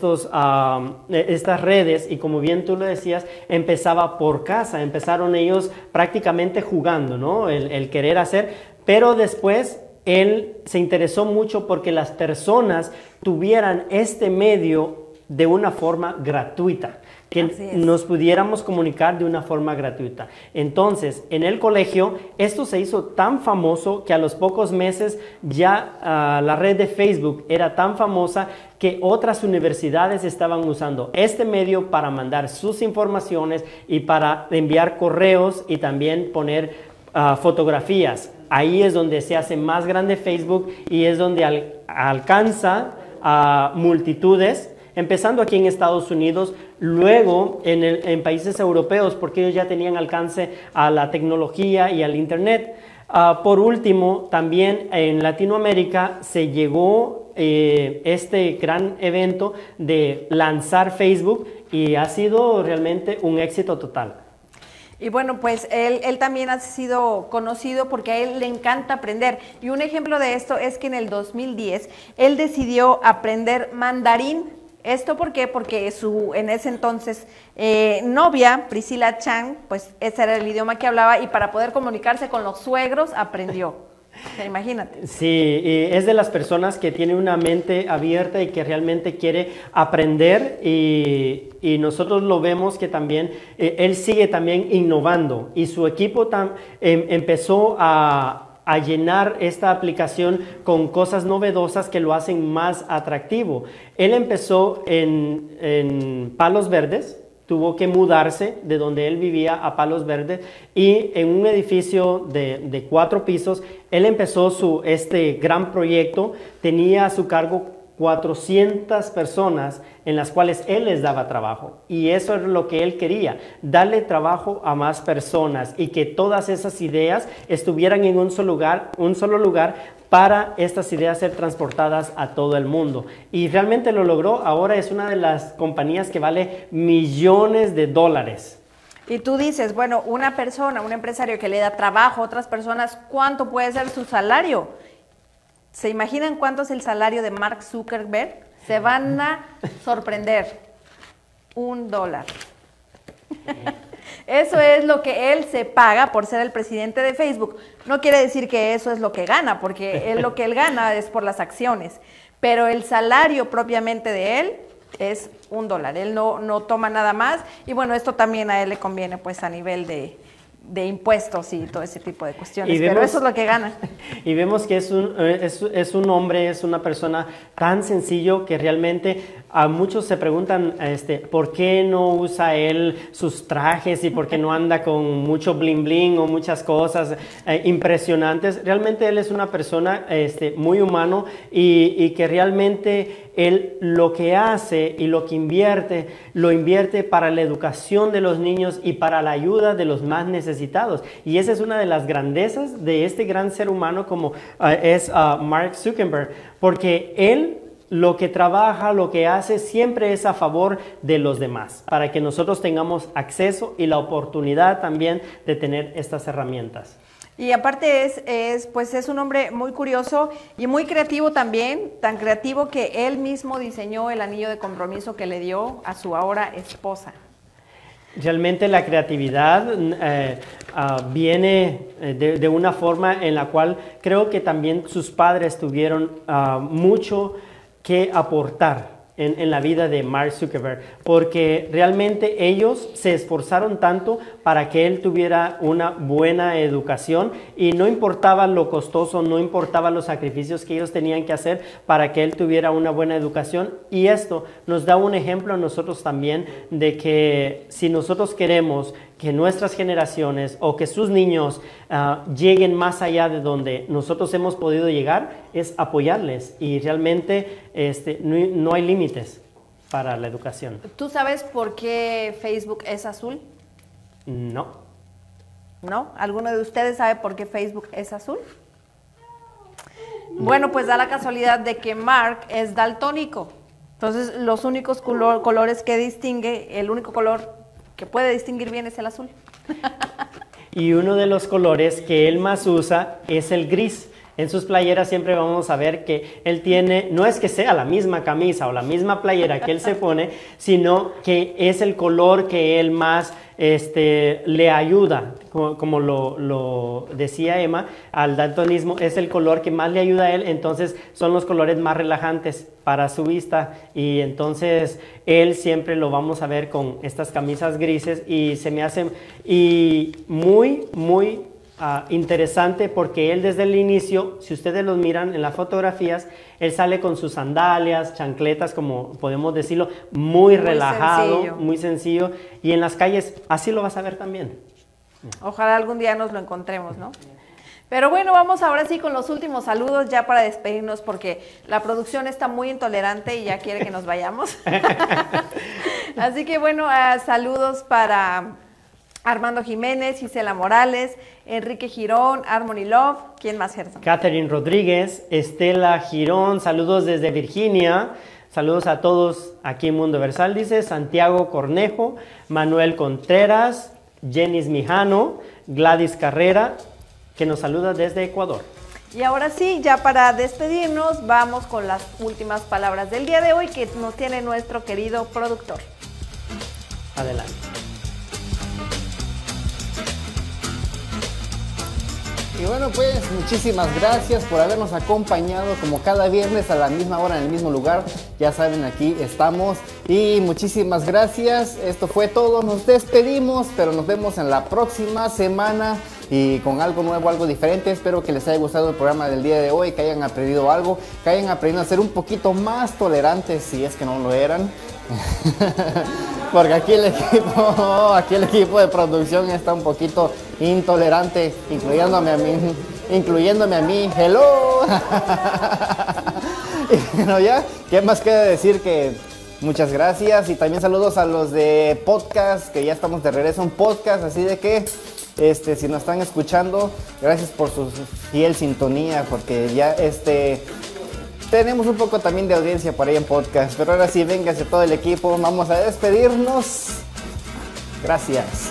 estas redes y como bien tú lo decías, empezaba por casa, empezaron ellos prácticamente jugando, ¿no? El, querer hacer, pero después él se interesó mucho porque las personas tuvieran este medio de una forma gratuita que nos pudiéramos comunicar de una forma gratuita. Entonces, en el colegio, esto se hizo tan famoso que a los pocos meses ya ah, la red de Facebook era tan famosa que otras universidades estaban usando este medio para mandar sus informaciones y para enviar correos y también poner ah, fotografías. Ahí es donde se hace más grande Facebook y es donde alcanza a multitudes empezando aquí en Estados Unidos, luego en, países europeos porque ellos ya tenían alcance a la tecnología y al Internet. Ah, por último, también en Latinoamérica se llegó eh, este gran evento de lanzar Facebook y ha sido realmente un éxito total. Y bueno, pues él, él también ha sido conocido porque a él le encanta aprender. Y un ejemplo de esto es que en el 2010 él decidió aprender mandarín. ¿Esto por qué? Porque su, en ese entonces, eh, novia, Priscila Chang, pues ese era el idioma que hablaba y para poder comunicarse con los suegros aprendió. Imagínate. Sí, es de las personas que tiene una mente abierta y que realmente quiere aprender y, y nosotros lo vemos que también eh, él sigue también innovando y su equipo em- empezó a, a llenar esta aplicación con cosas novedosas que lo hacen más atractivo. Él empezó en, en Palos Verdes, tuvo que mudarse de donde él vivía a Palos Verdes y en un edificio de, de cuatro pisos, él empezó su, este gran proyecto, tenía a su cargo 400 personas en las cuales él les daba trabajo. Y eso es lo que él quería, darle trabajo a más personas y que todas esas ideas estuvieran en un solo lugar, un solo lugar para estas ideas ser transportadas a todo el mundo. Y realmente lo logró, ahora es una de las compañías que vale millones de dólares. Y tú dices, bueno, una persona, un empresario que le da trabajo a otras personas, ¿cuánto puede ser su salario? ¿Se imaginan cuánto es el salario de Mark Zuckerberg? Se van a sorprender. Un dólar. Eso es lo que él se paga por ser el presidente de Facebook. No quiere decir que eso es lo que gana, porque él, lo que él gana es por las acciones. Pero el salario propiamente de él es un dólar. Él no, no toma nada más. Y bueno, esto también a él le conviene pues a nivel de, de impuestos y todo ese tipo de cuestiones. Y Pero eso es lo que gana. <laughs> Y vemos que es un, eh, es, es un hombre, es una persona tan sencillo que realmente a muchos se preguntan este, por qué no usa él sus trajes y por qué no anda con mucho bling bling o muchas cosas eh, impresionantes. Realmente él es una persona este, muy humano y, y que realmente él lo que hace y lo que invierte, lo invierte para la educación de los niños y para la ayuda de los más necesitados. Y esa es una de las grandezas de este gran ser humano como ah, es ah, Mark Zuckerberg, porque él lo que trabaja, lo que hace, siempre es a favor de los demás, para que nosotros tengamos acceso y la oportunidad también de tener estas herramientas. Y aparte es, es, pues es un hombre muy curioso y muy creativo también, tan creativo que él mismo diseñó el anillo de compromiso que le dio a su ahora esposa. Realmente la creatividad eh, ah, viene eh, de, una forma en la cual creo que también sus padres tuvieron ah, mucho que aportar en, la vida de Mark Zuckerberg, porque realmente ellos se esforzaron tanto para que él tuviera una buena educación y no importaba lo costoso, no importaba los sacrificios que ellos tenían que hacer para que él tuviera una buena educación. Y esto nos da un ejemplo a nosotros también de que si nosotros queremos que nuestras generaciones o que sus niños ah, lleguen más allá de donde nosotros hemos podido llegar, es apoyarles y realmente este, no, hay- no hay límites para la educación. ¿Tú sabes por qué Facebook es azul? No. ¿No? ¿Alguno de ustedes sabe por qué Facebook es azul? Bueno, pues da la casualidad de que Mark es daltónico. Entonces, los únicos color- colores que distingue, el único color que puede distinguir bien es el azul. Y uno de los colores que él más usa es el gris. En sus playeras siempre vamos a ver que él tiene, no es que sea la misma camisa o la misma playera que él se pone, sino que es el color que él más este, le ayuda, como, como lo, lo decía Emma, al daltonismo es el color que más le ayuda a él, entonces son los colores más relajantes para su vista y entonces él siempre lo vamos a ver con estas camisas grises y se me hace y muy, muy ah, interesante porque él desde el inicio, si ustedes los miran en las fotografías, él sale con sus sandalias, chancletas, como podemos decirlo, muy, Muy relajado, sencillo. muy sencillo y en las calles así lo vas a ver también. Ojalá algún día nos lo encontremos, ¿no? Pero bueno, vamos ahora sí con los últimos saludos ya para despedirnos porque la producción está muy intolerante y ya quiere que nos vayamos. <laughs> <laughs> Así que bueno, ah, saludos para Armando Jiménez, Gisela Morales, Enrique Girón, Harmony Love. ¿Quién más, Gerson? Catherine Rodríguez, Estela Girón, saludos desde Virginia. Saludos a todos aquí en Mundo Versal, dice Santiago Cornejo, Manuel Contreras, Jenis Mijano, Gladys Carrera, que nos saluda desde Ecuador. Y ahora sí, ya para despedirnos, vamos con las últimas palabras del día de hoy que nos tiene nuestro querido productor. Adelante. Y bueno, pues muchísimas gracias por habernos acompañado como cada viernes a la misma hora en el mismo lugar. Ya saben, aquí estamos. Y muchísimas gracias. Esto fue todo. Nos despedimos, pero nos vemos en la próxima semana y con algo nuevo, algo diferente. Espero que les haya gustado el programa del día de hoy, que hayan aprendido algo, que hayan aprendido a ser un poquito más tolerantes si es que no lo eran. <laughs> Porque aquí el equipo, <laughs> aquí el equipo de producción está un poquito intolerante, incluyéndome a mí, incluyéndome a mí. Hello. <laughs> y bueno, ya, ¿qué más queda decir que muchas gracias y también saludos a los de podcast, que ya estamos de regreso en podcast, así de que este, si nos están escuchando, gracias por su fiel sintonía, porque ya este tenemos un poco también de audiencia por ahí en podcast, pero ahora sí, véngase todo el equipo, vamos a despedirnos. Gracias.